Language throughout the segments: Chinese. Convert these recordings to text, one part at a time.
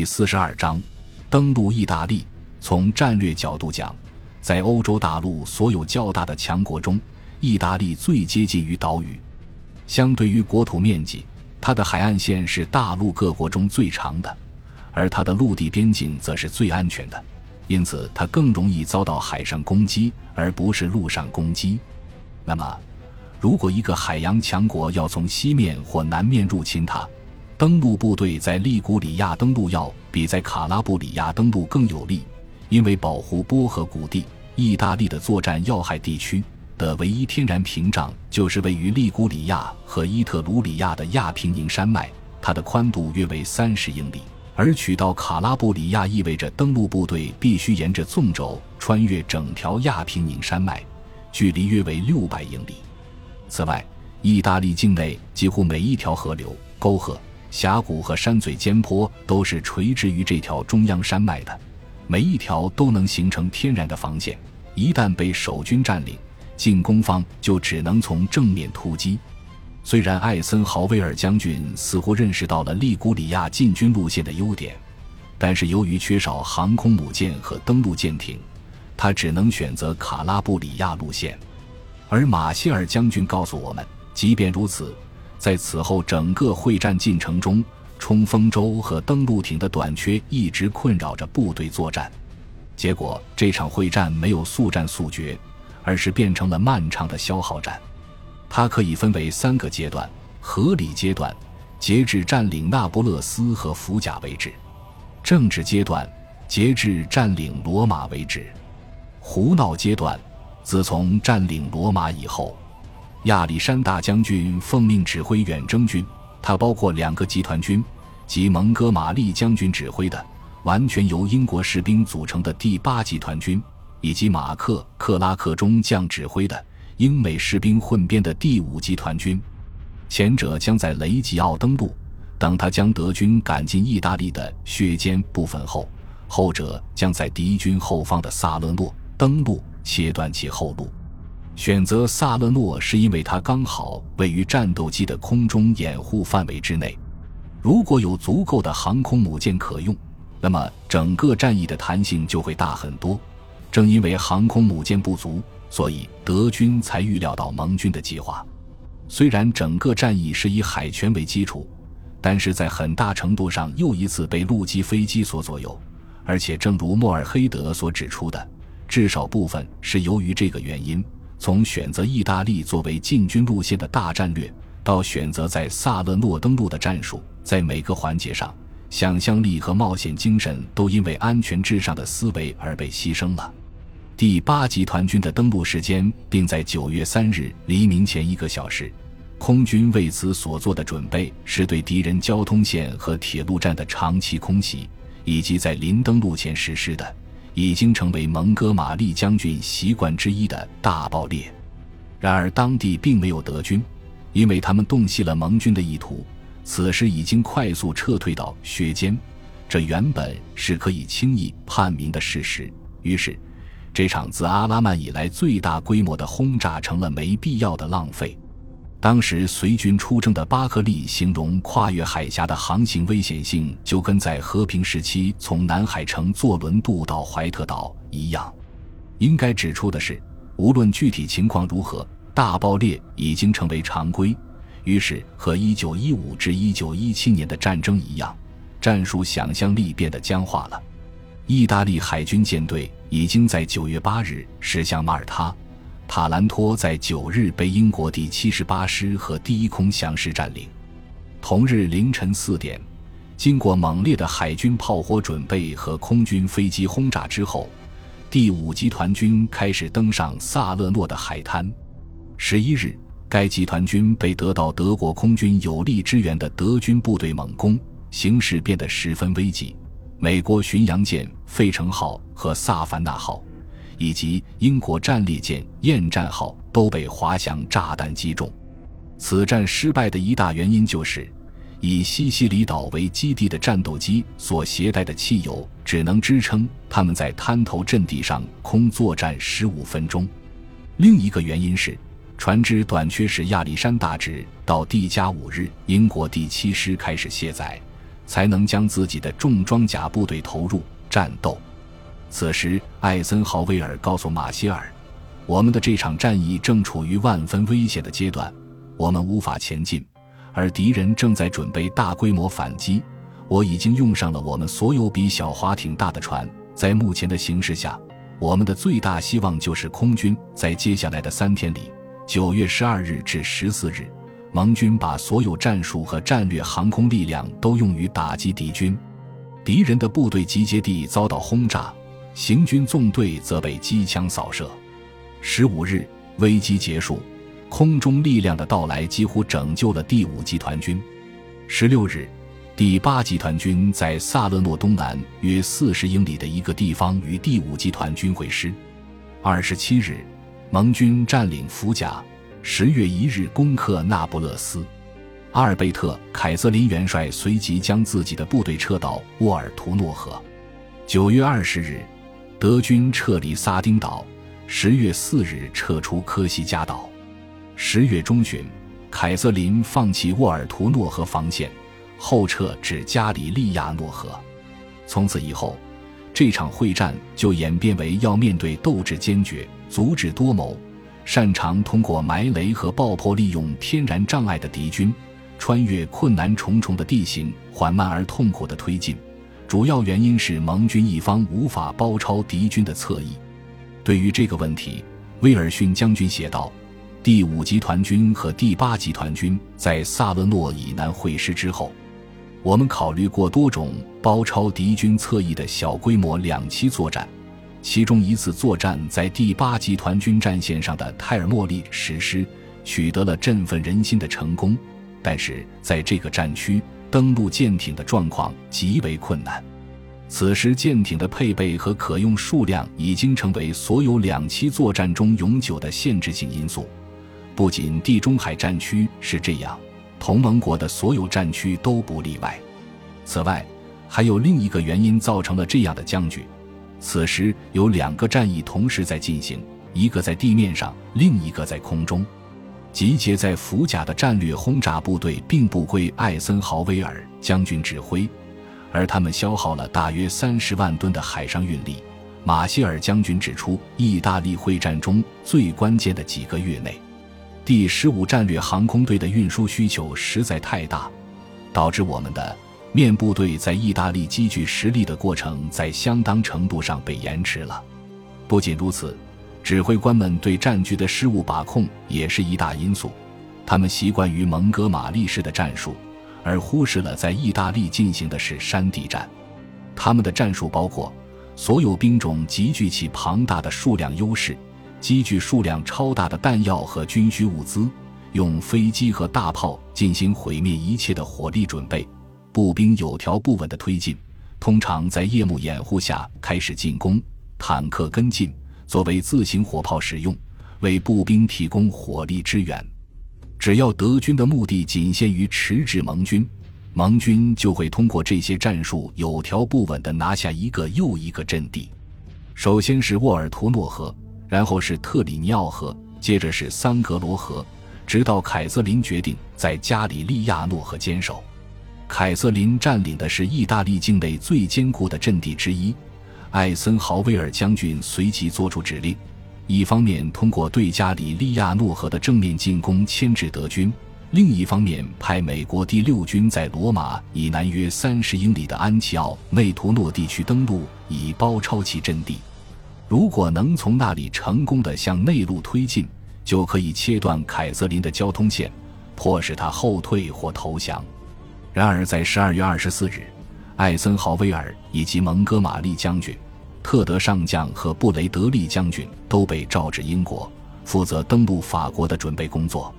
第四十二章，登陆意大利。从战略角度讲，在欧洲大陆所有较大的强国中，意大利最接近于岛屿。相对于国土面积，它的海岸线是大陆各国中最长的，而它的陆地边境则是最安全的，因此它更容易遭到海上攻击，而不是陆上攻击。那么，如果一个海洋强国要从西面或南面入侵它，登陆部队在利古里亚登陆要比在卡拉布里亚登陆更有利，因为保护波河谷地、意大利的作战要害地区的唯一天然屏障就是位于利古里亚和伊特鲁里亚的亚平宁山脉，它的宽度约为三十英里，而取到卡拉布里亚意味着登陆部队必须沿着纵轴穿越整条亚平宁山脉，距离约为六百英里。此外，意大利境内几乎每一条河流、沟壑。峡谷和山嘴尖坡都是垂直于这条中央山脉的，每一条都能形成天然的防线。一旦被守军占领，进攻方就只能从正面突击。虽然艾森豪威尔将军似乎认识到了利古里亚进军路线的优点，但是由于缺少航空母舰和登陆舰艇，他只能选择卡拉布里亚路线。而马歇尔将军告诉我们，即便如此。在此后整个会战进程中，冲锋舟和登陆艇的短缺一直困扰着部队作战。结果，这场会战没有速战速决，而是变成了漫长的消耗战。它可以分为三个阶段：合理阶段，截至占领那不勒斯和福甲为止；政治阶段，截至占领罗马为止；胡闹阶段，自从占领罗马以后。亚历山大将军奉命指挥远征军，他包括两个集团军，即蒙哥马利将军指挥的完全由英国士兵组成的第八集团军，以及马克·克拉克中将指挥的英美士兵混编的第五集团军。前者将在雷吉奥登陆，等他将德军赶进意大利的血尖部分后；后者将在敌军后方的萨勒诺登陆，切断其后路。选择萨勒诺是因为它刚好位于战斗机的空中掩护范围之内。如果有足够的航空母舰可用，那么整个战役的弹性就会大很多。正因为航空母舰不足，所以德军才预料到盟军的计划。虽然整个战役是以海权为基础，但是在很大程度上又一次被陆基飞机所左右。而且，正如莫尔黑德所指出的，至少部分是由于这个原因。从选择意大利作为进军路线的大战略，到选择在萨勒诺登陆的战术，在每个环节上，想象力和冒险精神都因为安全至上的思维而被牺牲了。第八集团军的登陆时间定在九月三日黎明前一个小时。空军为此所做的准备是对敌人交通线和铁路站的长期空袭，以及在临登陆前实施的。已经成为蒙哥马利将军习惯之一的大爆裂。然而，当地并没有德军，因为他们洞悉了盟军的意图，此时已经快速撤退到薛间。这原本是可以轻易判明的事实。于是，这场自阿拉曼以来最大规模的轰炸成了没必要的浪费。当时随军出征的巴克利形容跨越海峡的航行危险性，就跟在和平时期从南海城坐轮渡到怀特岛一样。应该指出的是，无论具体情况如何，大爆裂已经成为常规。于是，和1915至1917年的战争一样，战术想象力变得僵化了。意大利海军舰队已经在9月8日驶向马耳他。塔兰托在九日被英国第七十八师和第一空降师占领。同日凌晨四点，经过猛烈的海军炮火准备和空军飞机轰炸之后，第五集团军开始登上萨勒诺的海滩。十一日，该集团军被得到德国空军有力支援的德军部队猛攻，形势变得十分危急。美国巡洋舰费城号和萨凡纳号。以及英国战列舰“厌战号”都被滑翔炸弹击中。此战失败的一大原因就是，以西西里岛为基地的战斗机所携带的汽油只能支撑他们在滩头阵地上空作战十五分钟。另一个原因是，船只短缺，使亚历山大直到第加五日，英国第七师开始卸载。才能将自己的重装甲部队投入战斗。此时，艾森豪威尔告诉马歇尔：“我们的这场战役正处于万分危险的阶段，我们无法前进，而敌人正在准备大规模反击。我已经用上了我们所有比小滑艇大的船。在目前的形势下，我们的最大希望就是空军。在接下来的三天里，九月十二日至十四日，盟军把所有战术和战略航空力量都用于打击敌军，敌人的部队集结地遭到轰炸。”行军纵队则被机枪扫射。十五日，危机结束，空中力量的到来几乎拯救了第五集团军。十六日，第八集团军在萨勒诺东南约四十英里的一个地方与第五集团军会师。二十七日，盟军占领福甲。十月一日，攻克那不勒斯。阿尔贝特·凯瑟琳元帅随即将自己的部队撤到沃尔图诺河。九月二十日。德军撤离撒丁岛，十月四日撤出科西嘉岛。十月中旬，凯瑟琳放弃沃尔图诺河防线，后撤至加里利亚诺河。从此以后，这场会战就演变为要面对斗志坚决、足智多谋、擅长通过埋雷和爆破利用天然障碍的敌军，穿越困难重重的地形，缓慢而痛苦的推进。主要原因是盟军一方无法包抄敌军的侧翼。对于这个问题，威尔逊将军写道：“第五集团军和第八集团军在萨勒诺以南会师之后，我们考虑过多种包抄敌军侧翼的小规模两栖作战。其中一次作战在第八集团军战线上的泰尔莫利实施，取得了振奋人心的成功。但是在这个战区。”登陆舰艇的状况极为困难，此时舰艇的配备和可用数量已经成为所有两栖作战中永久的限制性因素。不仅地中海战区是这样，同盟国的所有战区都不例外。此外，还有另一个原因造成了这样的僵局：此时有两个战役同时在进行，一个在地面上，另一个在空中。集结在福甲的战略轰炸部队并不归艾森豪威尔将军指挥，而他们消耗了大约三十万吨的海上运力。马歇尔将军指出，意大利会战中最关键的几个月内，第十五战略航空队的运输需求实在太大，导致我们的面部队在意大利积聚实力的过程在相当程度上被延迟了。不仅如此。指挥官们对战局的失误把控也是一大因素，他们习惯于蒙哥马利式的战术，而忽视了在意大利进行的是山地战。他们的战术包括所有兵种集聚起庞大的数量优势，积聚数量超大的弹药和军需物资，用飞机和大炮进行毁灭一切的火力准备，步兵有条不紊地推进，通常在夜幕掩护下开始进攻，坦克跟进。作为自行火炮使用，为步兵提供火力支援。只要德军的目的仅限于迟滞盟军，盟军就会通过这些战术有条不紊地拿下一个又一个阵地。首先是沃尔图诺河，然后是特里尼奥河，接着是桑格罗河，直到凯瑟琳决定在加里利亚诺河坚守。凯瑟琳占领的是意大利境内最坚固的阵地之一。艾森豪威尔将军随即作出指令：一方面通过对加里利亚诺河的正面进攻牵制德军；另一方面派美国第六军在罗马以南约三十英里的安琪奥内图诺地区登陆，以包抄其阵地。如果能从那里成功的向内陆推进，就可以切断凯瑟琳的交通线，迫使他后退或投降。然而，在十二月二十四日。艾森豪威尔以及蒙哥马利将军、特德上将和布雷德利将军都被召至英国，负责登陆法国的准备工作。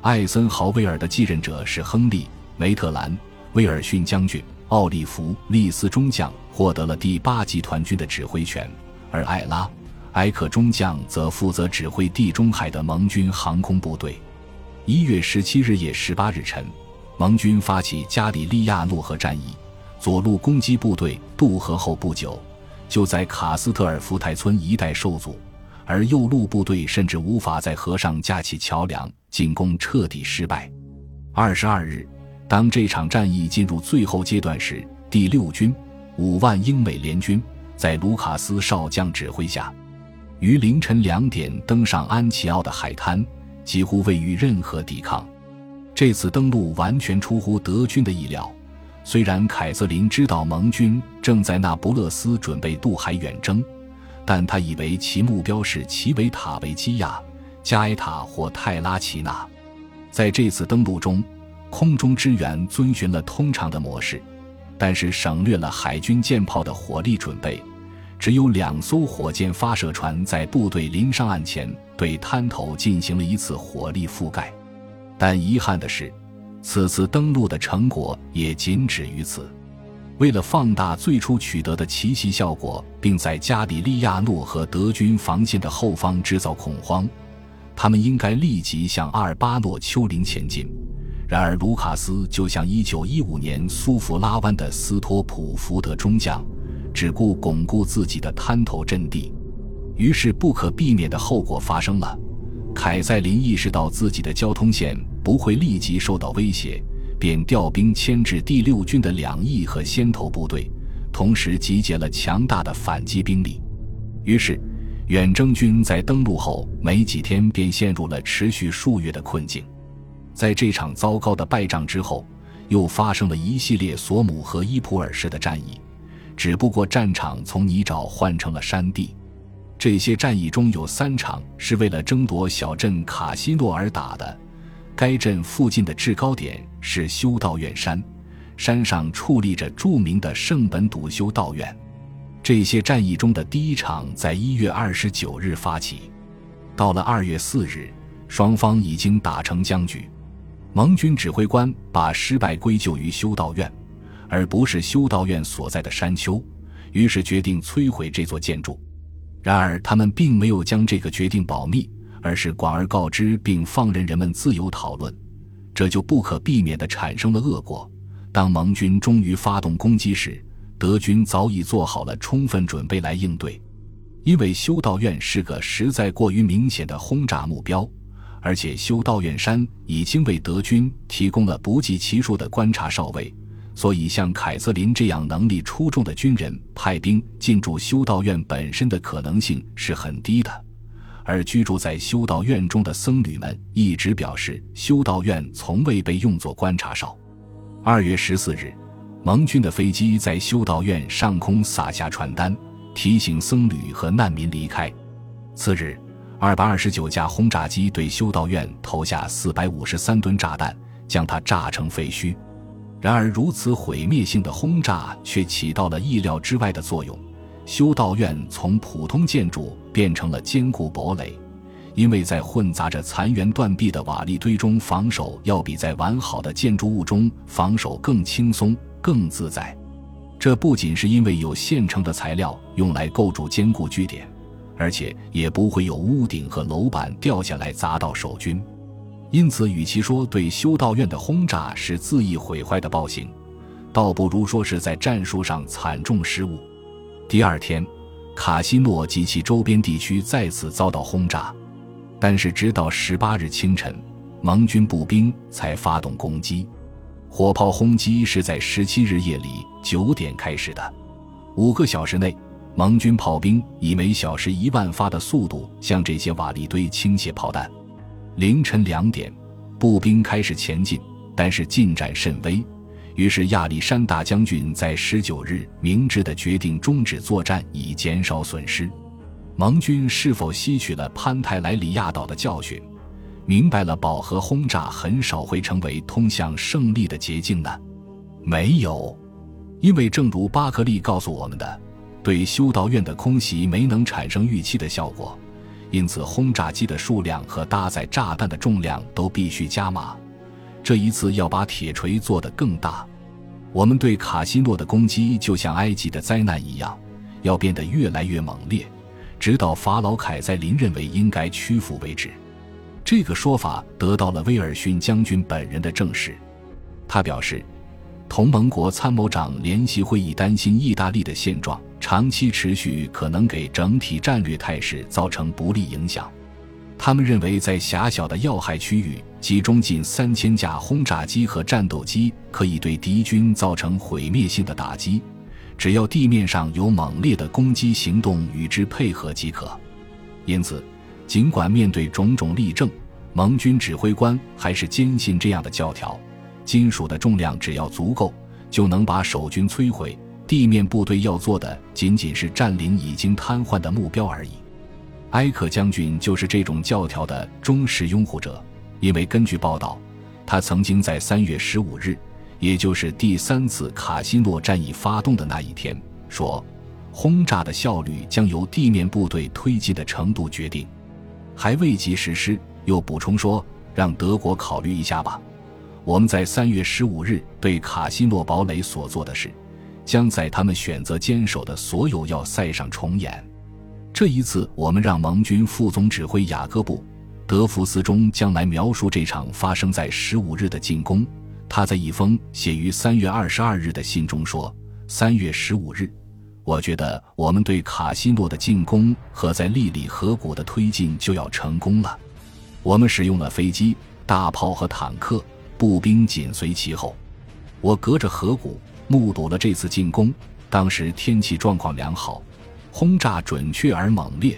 艾森豪威尔的继任者是亨利·梅特兰，威尔逊将军、奥利弗·利斯中将获得了第八集团军的指挥权，而艾拉·埃克中将则负责指挥地中海的盟军航空部队。一月十七日夜十八日晨，盟军发起加里利亚诺河战役。左路攻击部队渡河后不久，就在卡斯特尔福台村一带受阻，而右路部队甚至无法在河上架起桥梁，进攻彻底失败。二十二日，当这场战役进入最后阶段时，第六军五万英美联军在卢卡斯少将指挥下，于凌晨两点登上安奇奥的海滩，几乎未遇任何抵抗。这次登陆完全出乎德军的意料。虽然凯瑟琳知道盟军正在那不勒斯准备渡海远征，但他以为其目标是奇维塔维基亚、加埃塔或泰拉奇纳。在这次登陆中，空中支援遵循了通常的模式，但是省略了海军舰炮的火力准备，只有两艘火箭发射船在部队临上岸前对滩头进行了一次火力覆盖。但遗憾的是。此次登陆的成果也仅止于此。为了放大最初取得的奇袭效果，并在加里利亚诺和德军防线的后方制造恐慌，他们应该立即向阿尔巴诺丘陵前进。然而，卢卡斯就像1915年苏弗拉湾的斯托普福德中将，只顾巩固自己的滩头阵地。于是，不可避免的后果发生了。凯塞林意识到自己的交通线不会立即受到威胁，便调兵牵制第六军的两翼和先头部队，同时集结了强大的反击兵力。于是，远征军在登陆后没几天便陷入了持续数月的困境。在这场糟糕的败仗之后，又发生了一系列索姆和伊普尔式的战役，只不过战场从泥沼换成了山地。这些战役中有三场是为了争夺小镇卡西诺而打的。该镇附近的制高点是修道院山，山上矗立着著名的圣本笃修道院。这些战役中的第一场在一月二十九日发起，到了二月四日，双方已经打成僵局。盟军指挥官把失败归咎于修道院，而不是修道院所在的山丘，于是决定摧毁这座建筑。然而，他们并没有将这个决定保密，而是广而告之，并放任人们自由讨论。这就不可避免地产生了恶果。当盟军终于发动攻击时，德军早已做好了充分准备来应对。因为修道院是个实在过于明显的轰炸目标，而且修道院山已经为德军提供了不计其数的观察哨位。所以，像凯瑟琳这样能力出众的军人派兵进驻修道院本身的可能性是很低的。而居住在修道院中的僧侣们一直表示，修道院从未被用作观察哨。二月十四日，盟军的飞机在修道院上空撒下传单，提醒僧侣和难民离开。次日，二百二十九架轰炸机对修道院投下四百五十三吨炸弹，将它炸成废墟。然而，如此毁灭性的轰炸却起到了意料之外的作用。修道院从普通建筑变成了坚固堡垒，因为在混杂着残垣断壁的瓦砾堆中防守，要比在完好的建筑物中防守更轻松、更自在。这不仅是因为有现成的材料用来构筑坚固据点，而且也不会有屋顶和楼板掉下来砸到守军。因此，与其说对修道院的轰炸是恣意毁坏的暴行，倒不如说是在战术上惨重失误。第二天，卡西诺及其周边地区再次遭到轰炸，但是直到十八日清晨，盟军步兵才发动攻击。火炮轰击是在十七日夜里九点开始的，五个小时内，盟军炮兵以每小时一万发的速度向这些瓦砾堆倾泻炮弹。凌晨两点，步兵开始前进，但是进展甚微。于是亚历山大将军在十九日明智地决定终止作战，以减少损失。盟军是否吸取了潘泰莱里亚岛的教训，明白了饱和轰炸很少会成为通向胜利的捷径呢？没有，因为正如巴克利告诉我们的，对修道院的空袭没能产生预期的效果。因此，轰炸机的数量和搭载炸弹的重量都必须加码。这一次要把铁锤做得更大。我们对卡西诺的攻击就像埃及的灾难一样，要变得越来越猛烈，直到法老凯塞林认为应该屈服为止。这个说法得到了威尔逊将军本人的证实。他表示。同盟国参谋长联席会议担心意大利的现状长期持续可能给整体战略态势造成不利影响。他们认为，在狭小的要害区域集中近三千架轰炸机和战斗机，可以对敌军造成毁灭性的打击。只要地面上有猛烈的攻击行动与之配合即可。因此，尽管面对种种例证，盟军指挥官还是坚信这样的教条：金属的重量只要足够，就能把守军摧毁。地面部队要做的仅仅是占领已经瘫痪的目标而已。埃克将军就是这种教条的忠实拥护者，因为根据报道，他曾经在三月十五日，也就是第三次卡西诺战役发动的那一天，说，轰炸的效率将由地面部队推进的程度决定。还未及实施，又补充说，让德国考虑一下吧。我们在三月十五日对卡西诺堡垒所做的事，将在他们选择坚守的所有要塞上重演。这一次，我们让盟军副总指挥雅各布·德福斯中将来描述这场发生在十五日的进攻。他在一封写于三月二十二日的信中说：“三月十五日，我觉得我们对卡西诺的进攻和在利里河谷的推进就要成功了。我们使用了飞机、大炮和坦克，步兵紧随其后。我隔着河谷目睹了这次进攻，当时天气状况良好。”轰炸准确而猛烈，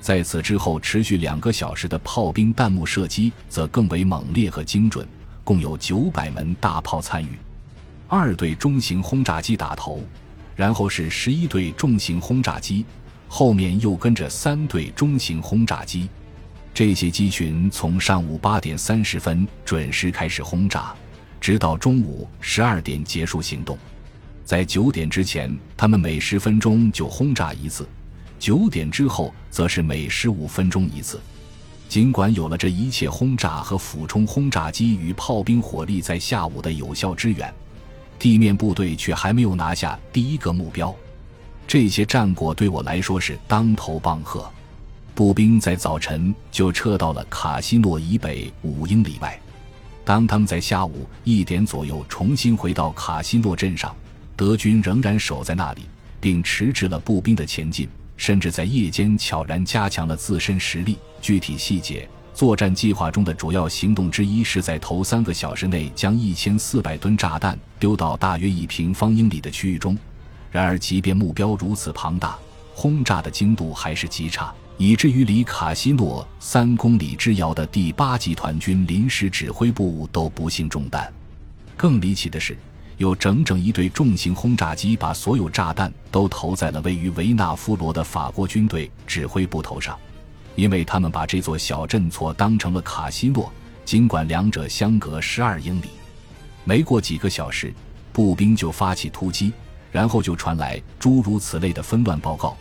在此之后持续两个小时的炮兵弹幕射击则更为猛烈和精准，共有九百门大炮参与。二队中型轰炸机打头，然后是十一队重型轰炸机，后面又跟着三队中型轰炸机。这些机群从上午八点三十分准时开始轰炸，直到中午十二点结束行动。在九点之前，他们每十分钟就轰炸一次；九点之后，则是每十五分钟一次。尽管有了这一切轰炸和俯冲轰炸机与炮兵火力在下午的有效支援，地面部队却还没有拿下第一个目标。这些战果对我来说是当头棒喝。步兵在早晨就撤到了卡西诺以北五英里外。当他们在下午一点左右重新回到卡西诺镇上。德军仍然守在那里，并迟滞了步兵的前进，甚至在夜间悄然加强了自身实力。具体细节，作战计划中的主要行动之一是在头三个小时内将一千四百吨炸弹丢到大约一平方英里的区域中。然而，即便目标如此庞大，轰炸的精度还是极差，以至于离卡西诺三公里之遥的第八集团军临时指挥部都不幸中弹。更离奇的是。有整整一队重型轰炸机把所有炸弹都投在了位于维纳夫罗的法国军队指挥部头上，因为他们把这座小镇错当成了卡西诺，尽管两者相隔十二英里。没过几个小时，步兵就发起突击，然后就传来诸如此类的纷乱报告：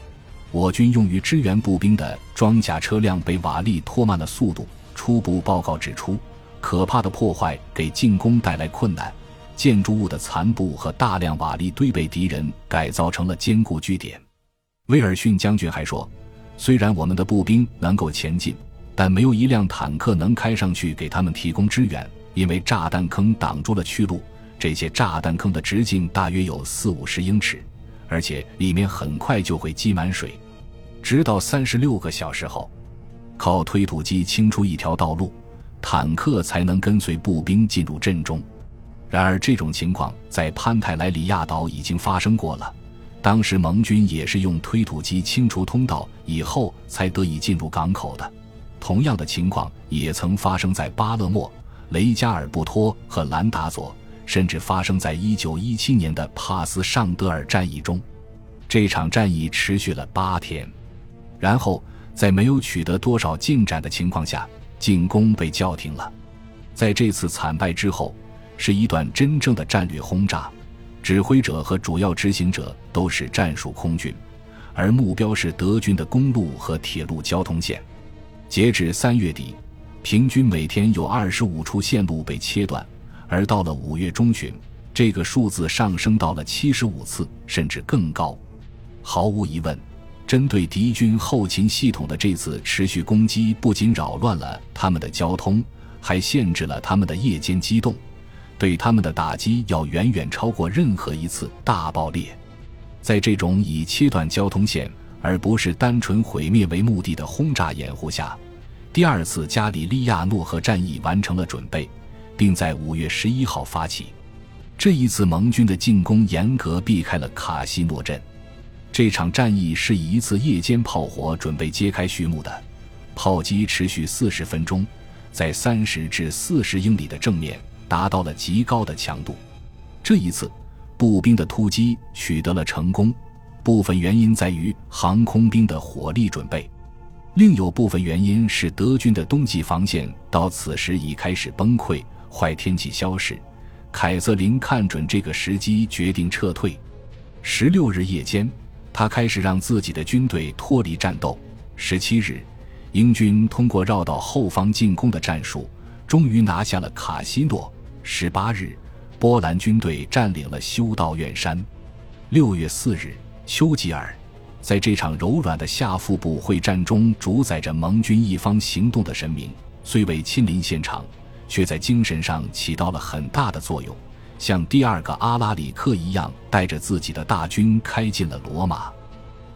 我军用于支援步兵的装甲车辆被瓦砾拖慢了速度。初步报告指出，可怕的破坏给进攻带来困难。建筑物的残部和大量瓦砾堆被敌人改造成了坚固据点。威尔逊将军还说：“虽然我们的步兵能够前进，但没有一辆坦克能开上去给他们提供支援，因为炸弹坑挡住了去路。这些炸弹坑的直径大约有四五十英尺，而且里面很快就会积满水。直到三十六个小时后，靠推土机清出一条道路，坦克才能跟随步兵进入阵中。”然而，这种情况在潘泰莱里亚岛已经发生过了。当时盟军也是用推土机清除通道以后才得以进入港口的。同样的情况也曾发生在巴勒莫、雷加尔布托和兰达佐，甚至发生在1917年的帕斯尚德尔战役中。这场战役持续了八天，然后在没有取得多少进展的情况下，进攻被叫停了。在这次惨败之后。是一段真正的战略轰炸，指挥者和主要执行者都是战术空军，而目标是德军的公路和铁路交通线。截至三月底，平均每天有二十五处线路被切断，而到了五月中旬，这个数字上升到了七十五次，甚至更高。毫无疑问，针对敌军后勤系统的这次持续攻击，不仅扰乱了他们的交通，还限制了他们的夜间机动。对他们的打击要远远超过任何一次大爆裂。在这种以切断交通线而不是单纯毁灭为目的的轰炸掩护下，第二次加里利亚诺河战役完成了准备，并在五月十一号发起。这一次盟军的进攻严格避开了卡西诺镇。这场战役是以一次夜间炮火准备揭开序幕的，炮击持续四十分钟，在三十至四十英里的正面达到了极高的强度。这一次，步兵的突击取得了成功，部分原因在于航空兵的火力准备，另有部分原因是德军的冬季防线到此时已开始崩溃，坏天气消逝。凯瑟琳看准这个时机，决定撤退。十六日夜间。他开始让自己的军队脱离战斗。十七日，英军通过绕到后方进攻的战术，终于拿下了卡西诺。十八日，波兰军队占领了修道院山。六月四日，丘吉尔在这场柔软的下腹部会战中主宰着盟军一方行动的神明，虽未亲临现场，却在精神上起到了很大的作用。像第二个阿拉里克一样，带着自己的大军开进了罗马。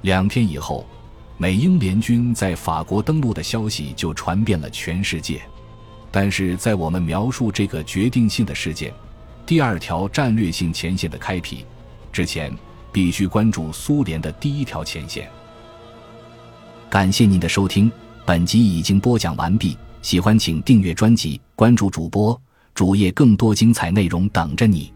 两天以后，美英联军在法国登陆的消息就传遍了全世界。但是在我们描述这个决定性的事件——第二条战略性前线的开辟之前，必须关注苏联的第一条前线。感谢您的收听，本集已经播讲完毕。喜欢请订阅专辑，关注主播。主页更多精彩内容等着你。